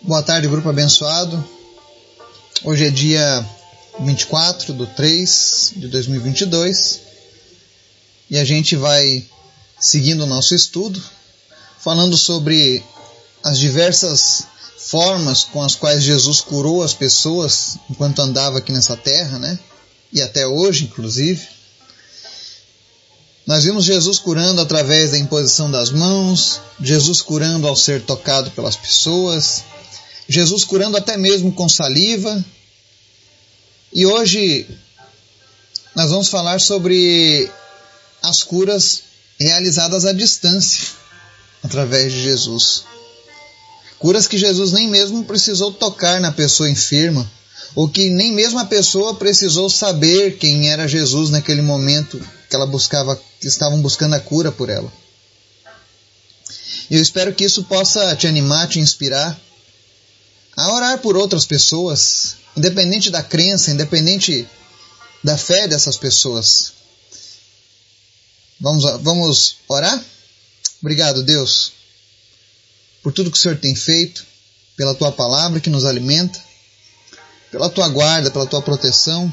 Boa tarde, grupo abençoado. Hoje é dia 24 de 3 de 2022 e a gente vai seguindo o nosso estudo, falando sobre as diversas formas com as quais Jesus curou as pessoas enquanto andava aqui nessa terra, né? E até hoje, inclusive. Nós vimos Jesus curando através da imposição das mãos, Jesus curando ao ser tocado pelas pessoas, Jesus curando até mesmo com saliva. E hoje nós vamos falar sobre as curas realizadas à distância através de Jesus. Curas que Jesus nem mesmo precisou tocar na pessoa enferma, ou que nem mesmo a pessoa precisou saber quem era Jesus naquele momento que ela buscava, que estavam buscando a cura por ela. Eu espero que isso possa te animar, te inspirar a orar por outras pessoas, independente da crença, independente da fé dessas pessoas. Vamos, vamos orar? Obrigado, Deus, por tudo que o Senhor tem feito, pela tua palavra que nos alimenta, pela tua guarda, pela tua proteção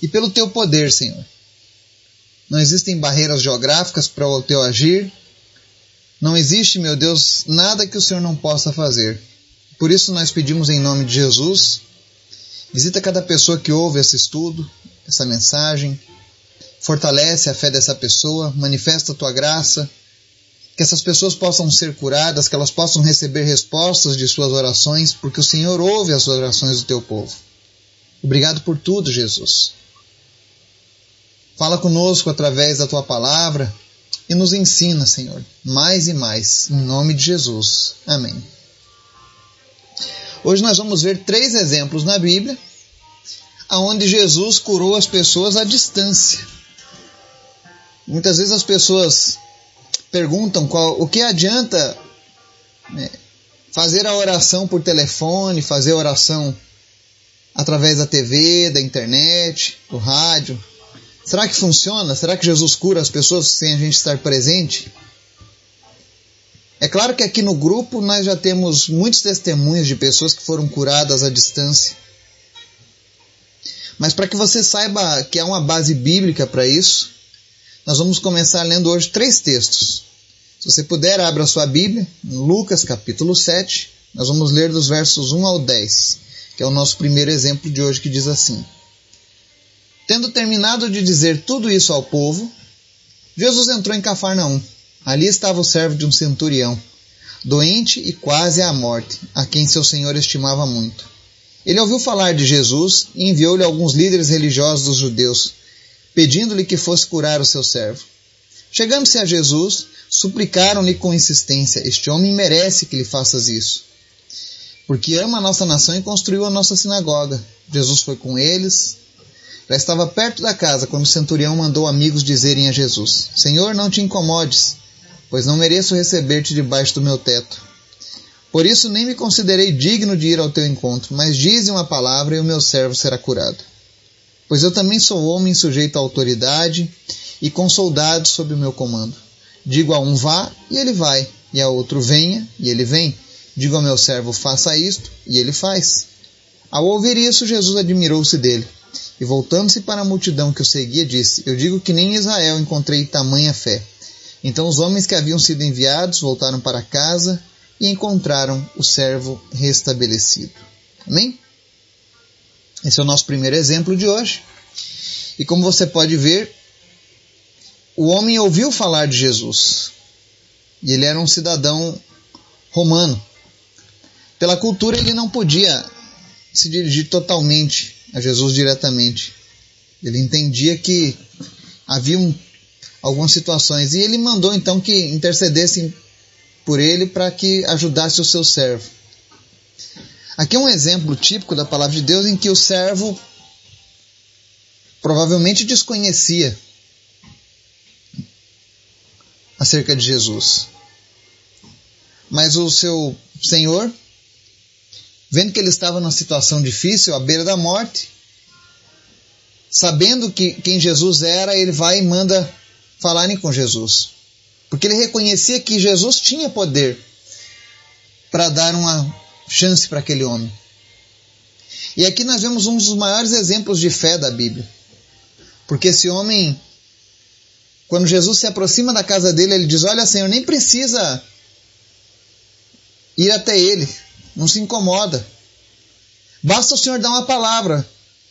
e pelo teu poder, Senhor. Não existem barreiras geográficas para o teu agir. Não existe, meu Deus, nada que o Senhor não possa fazer. Por isso nós pedimos em nome de Jesus, visita cada pessoa que ouve esse estudo, essa mensagem, fortalece a fé dessa pessoa, manifesta a tua graça, que essas pessoas possam ser curadas, que elas possam receber respostas de suas orações, porque o Senhor ouve as orações do teu povo. Obrigado por tudo, Jesus. Fala conosco através da tua palavra e nos ensina, Senhor, mais e mais, em nome de Jesus. Amém. Hoje nós vamos ver três exemplos na Bíblia onde Jesus curou as pessoas à distância. Muitas vezes as pessoas perguntam qual, o que adianta né, fazer a oração por telefone, fazer a oração através da TV, da internet, do rádio. Será que funciona? Será que Jesus cura as pessoas sem a gente estar presente? É claro que aqui no grupo nós já temos muitos testemunhos de pessoas que foram curadas à distância. Mas para que você saiba que há uma base bíblica para isso, nós vamos começar lendo hoje três textos. Se você puder, abra sua Bíblia, em Lucas capítulo 7, nós vamos ler dos versos 1 ao 10, que é o nosso primeiro exemplo de hoje que diz assim: Tendo terminado de dizer tudo isso ao povo, Jesus entrou em Cafarnaum Ali estava o servo de um centurião, doente e quase à morte, a quem seu senhor estimava muito. Ele ouviu falar de Jesus e enviou-lhe alguns líderes religiosos dos judeus, pedindo-lhe que fosse curar o seu servo. Chegando-se a Jesus, suplicaram-lhe com insistência: Este homem merece que lhe faças isso. Porque ama a nossa nação e construiu a nossa sinagoga. Jesus foi com eles. Já estava perto da casa quando o centurião mandou amigos dizerem a Jesus: Senhor, não te incomodes pois não mereço receber-te debaixo do meu teto. Por isso nem me considerei digno de ir ao teu encontro, mas dize uma palavra e o meu servo será curado. Pois eu também sou homem sujeito à autoridade e com soldados sob o meu comando. Digo a um vá e ele vai, e a outro venha e ele vem. Digo ao meu servo faça isto e ele faz. Ao ouvir isso, Jesus admirou-se dele. E voltando-se para a multidão que o seguia, disse: Eu digo que nem em Israel encontrei tamanha fé. Então os homens que haviam sido enviados voltaram para casa e encontraram o servo restabelecido. Amém? Esse é o nosso primeiro exemplo de hoje. E como você pode ver, o homem ouviu falar de Jesus. E ele era um cidadão romano. Pela cultura, ele não podia se dirigir totalmente a Jesus diretamente. Ele entendia que havia um algumas situações. E ele mandou então que intercedessem por ele para que ajudasse o seu servo. Aqui é um exemplo típico da palavra de Deus em que o servo provavelmente desconhecia acerca de Jesus. Mas o seu senhor, vendo que ele estava numa situação difícil, à beira da morte, sabendo que quem Jesus era, ele vai e manda falarem com Jesus. Porque ele reconhecia que Jesus tinha poder para dar uma chance para aquele homem. E aqui nós vemos um dos maiores exemplos de fé da Bíblia. Porque esse homem, quando Jesus se aproxima da casa dele, ele diz: Olha, Senhor, nem precisa ir até ele, não se incomoda. Basta o Senhor dar uma palavra,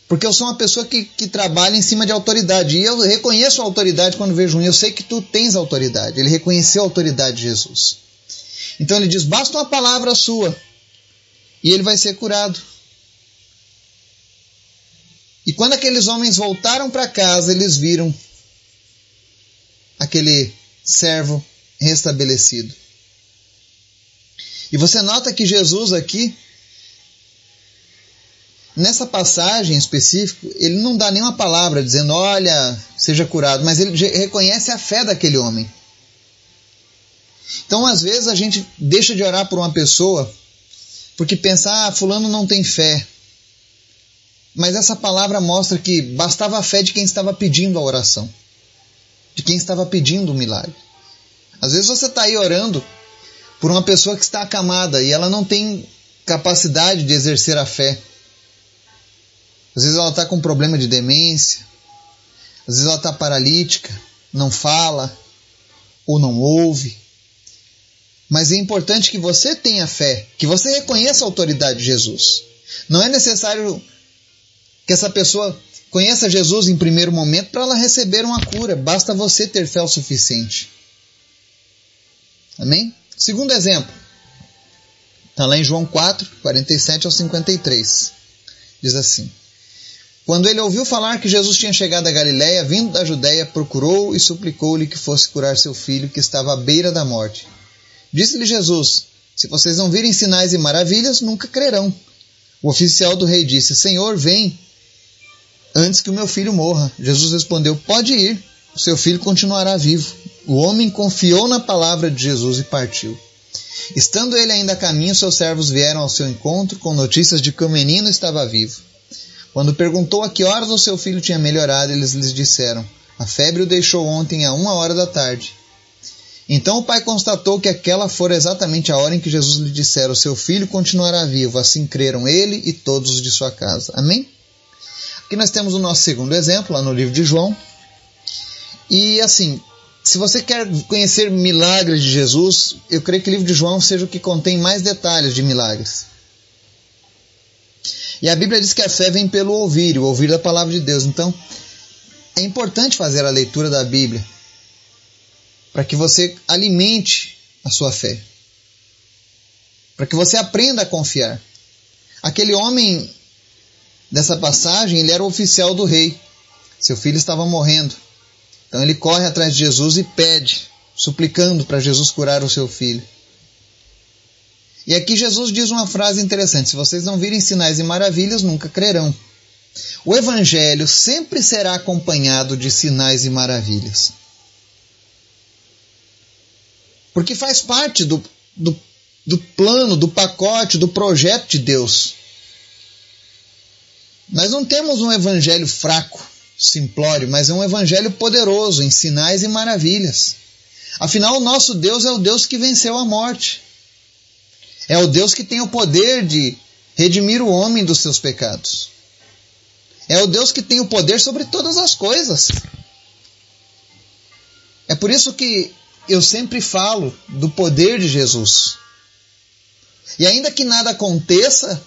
porque eu sou uma pessoa que, que trabalha em cima de autoridade. E eu reconheço a autoridade quando vejo um. Eu sei que tu tens autoridade. Ele reconheceu a autoridade de Jesus. Então ele diz: basta uma palavra sua e ele vai ser curado. E quando aqueles homens voltaram para casa, eles viram aquele servo restabelecido. E você nota que Jesus aqui, nessa passagem específica, ele não dá nenhuma palavra dizendo, olha, seja curado, mas ele reconhece a fé daquele homem. Então, às vezes, a gente deixa de orar por uma pessoa porque pensa, ah, fulano não tem fé. Mas essa palavra mostra que bastava a fé de quem estava pedindo a oração, de quem estava pedindo o milagre. Às vezes você está aí orando por uma pessoa que está acamada e ela não tem capacidade de exercer a fé. Às vezes ela está com problema de demência, às vezes ela está paralítica, não fala ou não ouve. Mas é importante que você tenha fé, que você reconheça a autoridade de Jesus. Não é necessário que essa pessoa conheça Jesus em primeiro momento para ela receber uma cura. Basta você ter fé o suficiente. Amém? Segundo exemplo. Está lá em João 4, 47 ao 53. Diz assim: Quando ele ouviu falar que Jesus tinha chegado a Galiléia, vindo da Judéia, procurou e suplicou-lhe que fosse curar seu filho, que estava à beira da morte. Disse-lhe Jesus: Se vocês não virem sinais e maravilhas, nunca crerão. O oficial do rei disse: Senhor, vem antes que o meu filho morra. Jesus respondeu: Pode ir, o seu filho continuará vivo. O homem confiou na palavra de Jesus e partiu. Estando ele ainda a caminho, seus servos vieram ao seu encontro com notícias de que o menino estava vivo. Quando perguntou a que horas o seu filho tinha melhorado, eles lhes disseram: A febre o deixou ontem a uma hora da tarde. Então o pai constatou que aquela fora exatamente a hora em que Jesus lhe dissera: seu filho continuará vivo. Assim creram ele e todos os de sua casa. Amém? Aqui nós temos o nosso segundo exemplo, lá no livro de João. E assim, se você quer conhecer milagres de Jesus, eu creio que o livro de João seja o que contém mais detalhes de milagres. E a Bíblia diz que a fé vem pelo ouvir, o ouvir da palavra de Deus. Então, é importante fazer a leitura da Bíblia para que você alimente a sua fé. Para que você aprenda a confiar. Aquele homem dessa passagem, ele era oficial do rei. Seu filho estava morrendo. Então ele corre atrás de Jesus e pede, suplicando para Jesus curar o seu filho. E aqui Jesus diz uma frase interessante: se vocês não virem sinais e maravilhas, nunca crerão. O evangelho sempre será acompanhado de sinais e maravilhas. Porque faz parte do, do, do plano, do pacote, do projeto de Deus. Nós não temos um evangelho fraco, simplório, mas é um evangelho poderoso em sinais e maravilhas. Afinal, o nosso Deus é o Deus que venceu a morte. É o Deus que tem o poder de redimir o homem dos seus pecados. É o Deus que tem o poder sobre todas as coisas. É por isso que eu sempre falo do poder de Jesus. E ainda que nada aconteça,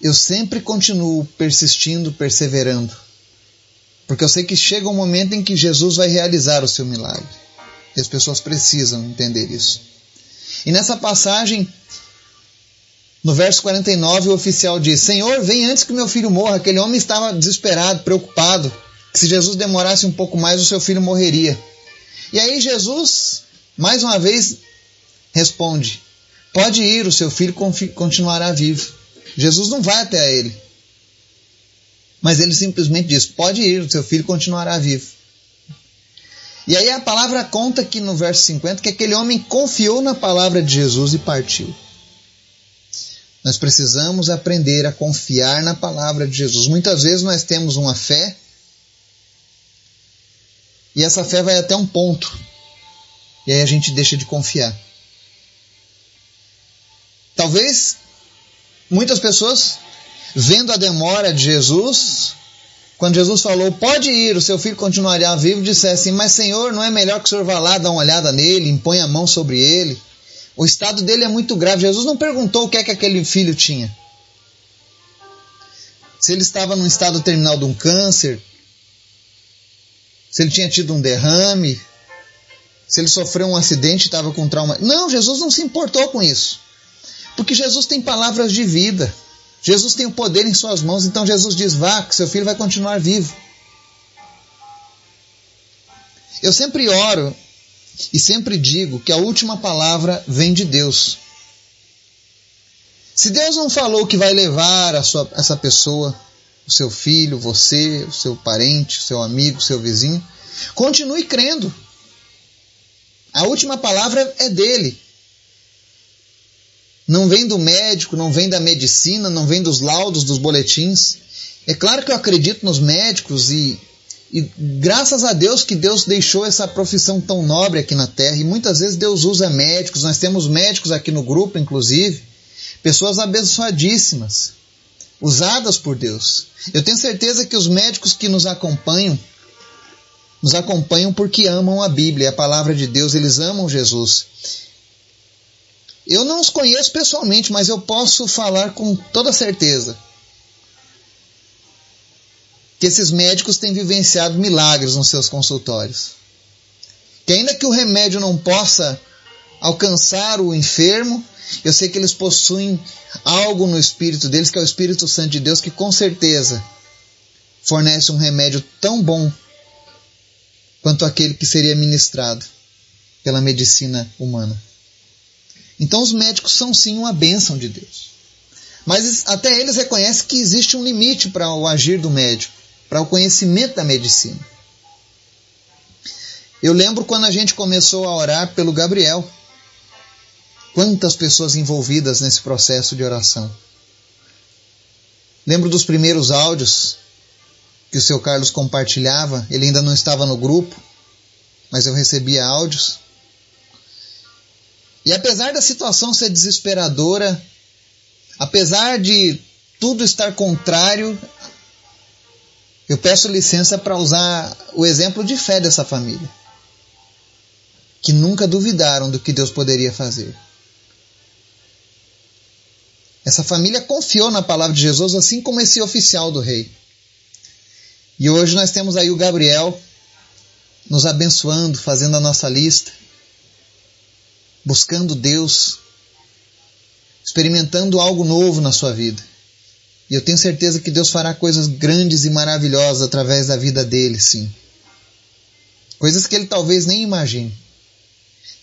eu sempre continuo persistindo, perseverando. Porque eu sei que chega um momento em que Jesus vai realizar o seu milagre. E as pessoas precisam entender isso. E nessa passagem, no verso 49, o oficial diz: Senhor, vem antes que meu filho morra. Aquele homem estava desesperado, preocupado, que se Jesus demorasse um pouco mais, o seu filho morreria. E aí Jesus, mais uma vez, responde: Pode ir, o seu filho continuará vivo. Jesus não vai até ele. Mas ele simplesmente diz: Pode ir, o seu filho continuará vivo. E aí a palavra conta aqui no verso 50 que aquele homem confiou na palavra de Jesus e partiu. Nós precisamos aprender a confiar na palavra de Jesus. Muitas vezes nós temos uma fé e essa fé vai até um ponto. E aí a gente deixa de confiar. Talvez muitas pessoas, vendo a demora de Jesus, quando Jesus falou, pode ir, o seu filho continuará vivo, dissessem, mas Senhor, não é melhor que o Senhor vá lá dar uma olhada nele, impõe a mão sobre ele? O estado dele é muito grave. Jesus não perguntou o que é que aquele filho tinha. Se ele estava num estado terminal de um câncer, se ele tinha tido um derrame, se ele sofreu um acidente e estava com trauma. Não, Jesus não se importou com isso. Porque Jesus tem palavras de vida. Jesus tem o poder em suas mãos, então Jesus diz: vá, que seu filho vai continuar vivo. Eu sempre oro e sempre digo que a última palavra vem de Deus. Se Deus não falou que vai levar sua, essa pessoa, o seu filho, você, o seu parente, o seu amigo, o seu vizinho, continue crendo. A última palavra é dele. Não vem do médico, não vem da medicina, não vem dos laudos, dos boletins. É claro que eu acredito nos médicos e, e graças a Deus que Deus deixou essa profissão tão nobre aqui na Terra. E muitas vezes Deus usa médicos, nós temos médicos aqui no grupo, inclusive, pessoas abençoadíssimas, usadas por Deus. Eu tenho certeza que os médicos que nos acompanham, nos acompanham porque amam a Bíblia, a palavra de Deus, eles amam Jesus. Eu não os conheço pessoalmente, mas eu posso falar com toda certeza que esses médicos têm vivenciado milagres nos seus consultórios. Que ainda que o remédio não possa alcançar o enfermo, eu sei que eles possuem algo no espírito deles, que é o Espírito Santo de Deus, que com certeza fornece um remédio tão bom quanto aquele que seria ministrado pela medicina humana. Então os médicos são sim uma bênção de Deus. Mas até eles reconhecem que existe um limite para o agir do médico, para o conhecimento da medicina. Eu lembro quando a gente começou a orar pelo Gabriel. Quantas pessoas envolvidas nesse processo de oração. Lembro dos primeiros áudios que o seu Carlos compartilhava, ele ainda não estava no grupo, mas eu recebia áudios. E apesar da situação ser desesperadora, apesar de tudo estar contrário, eu peço licença para usar o exemplo de fé dessa família, que nunca duvidaram do que Deus poderia fazer. Essa família confiou na palavra de Jesus, assim como esse oficial do rei. E hoje nós temos aí o Gabriel nos abençoando, fazendo a nossa lista buscando Deus, experimentando algo novo na sua vida. E eu tenho certeza que Deus fará coisas grandes e maravilhosas através da vida dele, sim. Coisas que ele talvez nem imagine.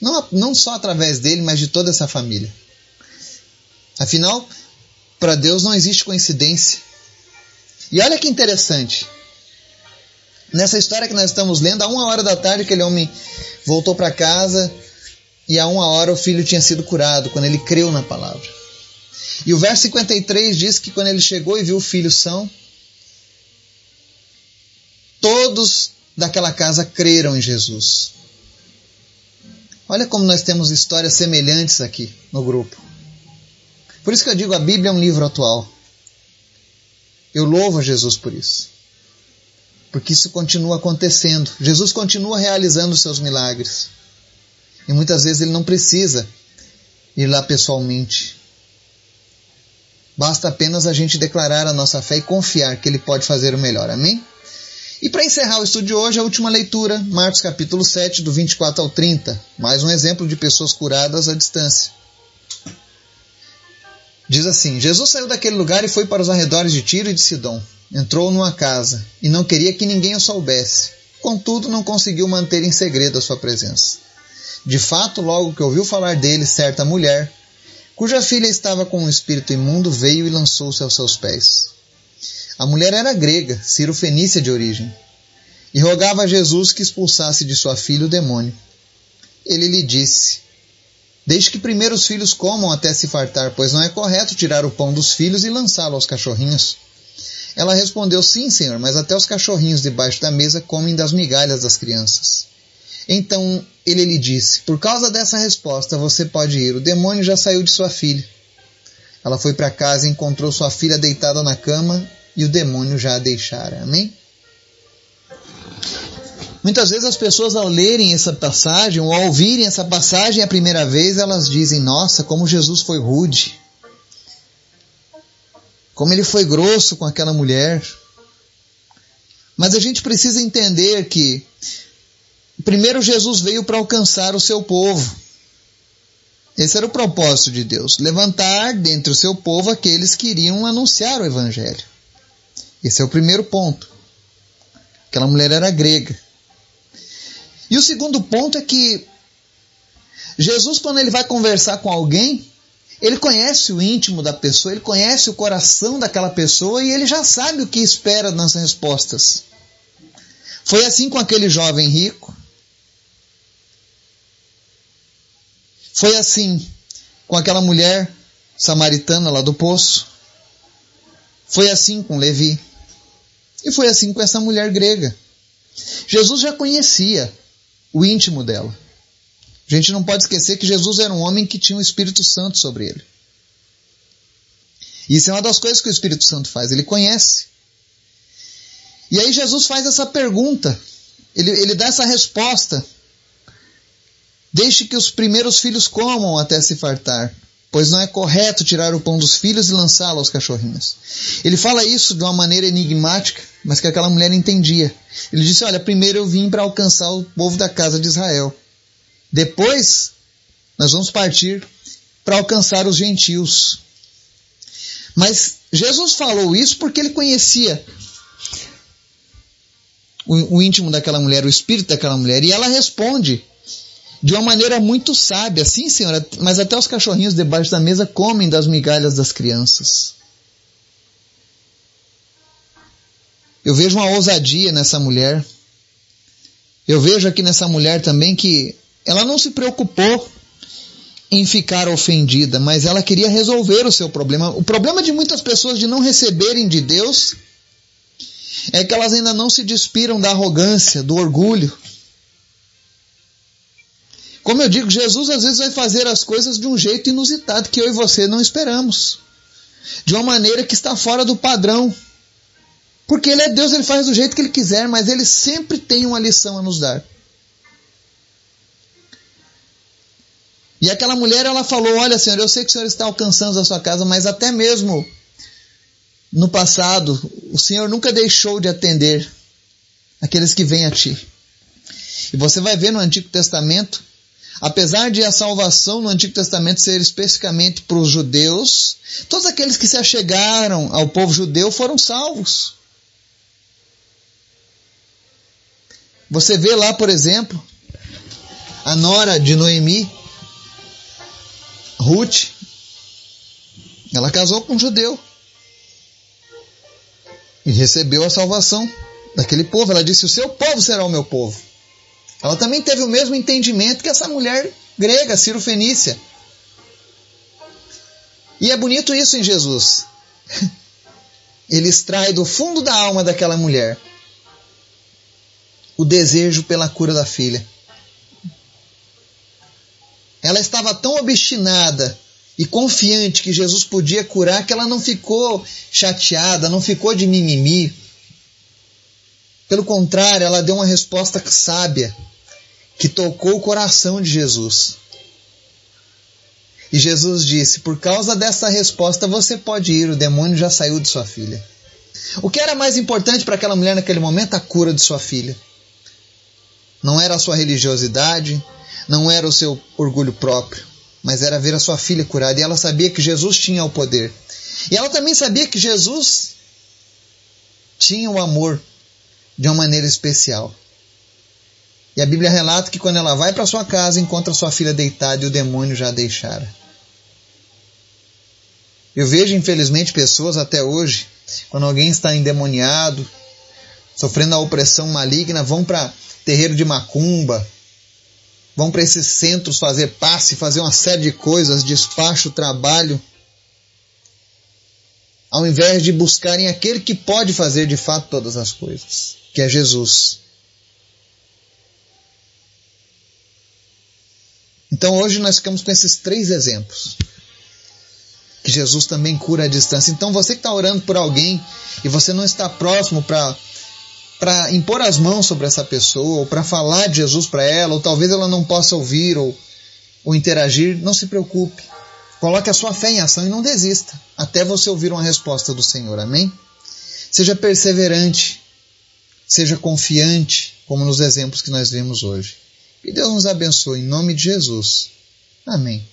Não, não só através dele, mas de toda essa família. Afinal, para Deus não existe coincidência. E olha que interessante. Nessa história que nós estamos lendo, a uma hora da tarde, aquele homem voltou para casa, e a uma hora o filho tinha sido curado, quando ele creu na palavra. E o verso 53 diz que quando ele chegou e viu o filho são, todos daquela casa creram em Jesus. Olha como nós temos histórias semelhantes aqui no grupo. Por isso que eu digo, a Bíblia é um livro atual. Eu louvo a Jesus por isso. Porque isso continua acontecendo. Jesus continua realizando seus milagres. E muitas vezes ele não precisa ir lá pessoalmente. Basta apenas a gente declarar a nossa fé e confiar que ele pode fazer o melhor. Amém? E para encerrar o estudo de hoje, a última leitura, Marcos capítulo 7, do 24 ao 30. Mais um exemplo de pessoas curadas à distância. Diz assim: Jesus saiu daquele lugar e foi para os arredores de Tiro e de Sidom. Entrou numa casa e não queria que ninguém o soubesse. Contudo, não conseguiu manter em segredo a sua presença. De fato, logo que ouviu falar dele, certa mulher, cuja filha estava com um espírito imundo, veio e lançou-se aos seus pés. A mulher era grega, Ciro-fenícia de origem, e rogava a Jesus que expulsasse de sua filha o demônio. Ele lhe disse: Deixe que primeiro os filhos comam até se fartar, pois não é correto tirar o pão dos filhos e lançá-lo aos cachorrinhos. Ela respondeu: Sim, senhor, mas até os cachorrinhos debaixo da mesa comem das migalhas das crianças. Então ele lhe disse: Por causa dessa resposta você pode ir, o demônio já saiu de sua filha. Ela foi para casa e encontrou sua filha deitada na cama e o demônio já a deixara. Amém? Muitas vezes as pessoas ao lerem essa passagem ou ao ouvirem essa passagem a primeira vez, elas dizem: "Nossa, como Jesus foi rude. Como ele foi grosso com aquela mulher". Mas a gente precisa entender que primeiro Jesus veio para alcançar o seu povo. Esse era o propósito de Deus: levantar dentre o seu povo aqueles que iriam anunciar o Evangelho. Esse é o primeiro ponto. Aquela mulher era grega. E o segundo ponto é que Jesus, quando ele vai conversar com alguém, ele conhece o íntimo da pessoa, ele conhece o coração daquela pessoa e ele já sabe o que espera nas respostas. Foi assim com aquele jovem rico. Foi assim com aquela mulher samaritana lá do poço. Foi assim com Levi. E foi assim com essa mulher grega. Jesus já conhecia o íntimo dela. A gente não pode esquecer que Jesus era um homem que tinha o Espírito Santo sobre ele. Isso é uma das coisas que o Espírito Santo faz, ele conhece. E aí Jesus faz essa pergunta, ele, ele dá essa resposta Deixe que os primeiros filhos comam até se fartar, pois não é correto tirar o pão dos filhos e lançá-lo aos cachorrinhos. Ele fala isso de uma maneira enigmática, mas que aquela mulher entendia. Ele disse: Olha, primeiro eu vim para alcançar o povo da casa de Israel. Depois, nós vamos partir para alcançar os gentios. Mas Jesus falou isso porque ele conhecia o, íntimo daquela mulher, o espírito daquela mulher, e ela responde de uma maneira muito sábia. Sim, senhora, mas até os cachorrinhos debaixo da mesa comem das migalhas das crianças. Eu vejo uma ousadia nessa mulher. Eu vejo aqui nessa mulher também que ela não se preocupou em ficar ofendida, mas ela queria resolver o seu problema. O problema de muitas pessoas de não receberem de Deus é que elas ainda não se despiram da arrogância, do orgulho. Como eu digo, Jesus às vezes vai fazer as coisas de um jeito inusitado que eu e você não esperamos. De uma maneira que está fora do padrão. Porque Ele é Deus, Ele faz do jeito que Ele quiser, mas Ele sempre tem uma lição a nos dar. E aquela mulher, ela falou: Olha, Senhor, eu sei que o Senhor está alcançando a sua casa, mas até mesmo no passado, o Senhor nunca deixou de atender aqueles que vêm a Ti. E você vai ver no Antigo Testamento Apesar de a salvação no Antigo Testamento ser especificamente para os judeus, todos aqueles que se achegaram ao povo judeu foram salvos. Você vê lá, por exemplo, a nora de Noemi, Ruth, ela casou com um judeu e recebeu a salvação daquele povo. Ela disse: O seu povo será o meu povo. Ela também teve o mesmo entendimento que essa mulher grega, Ciro Fenícia. E é bonito isso em Jesus. Ele extrai do fundo da alma daquela mulher o desejo pela cura da filha. Ela estava tão obstinada e confiante que Jesus podia curar que ela não ficou chateada, não ficou de mimimi. Pelo contrário, ela deu uma resposta sábia que tocou o coração de Jesus. E Jesus disse: Por causa dessa resposta você pode ir, o demônio já saiu de sua filha. O que era mais importante para aquela mulher naquele momento? A cura de sua filha. Não era a sua religiosidade, não era o seu orgulho próprio, mas era ver a sua filha curada. E ela sabia que Jesus tinha o poder. E ela também sabia que Jesus tinha o amor de uma maneira especial. E a Bíblia relata que quando ela vai para sua casa, encontra sua filha deitada e o demônio já a deixara. Eu vejo, infelizmente, pessoas até hoje, quando alguém está endemoniado, sofrendo a opressão maligna, vão para terreiro de macumba, vão para esses centros fazer passe, fazer uma série de coisas, despacho, trabalho, ao invés de buscarem aquele que pode fazer de fato todas as coisas, que é Jesus. Então hoje nós ficamos com esses três exemplos. que Jesus também cura à distância. Então você que está orando por alguém e você não está próximo para para impor as mãos sobre essa pessoa, ou para falar de Jesus para ela, ou talvez ela não possa ouvir ou, ou interagir, não se preocupe. Coloque a sua fé em ação e não desista, até você ouvir uma resposta do Senhor. Amém? Seja perseverante, seja confiante, como nos exemplos que nós vemos hoje. Que Deus nos abençoe em nome de Jesus. Amém.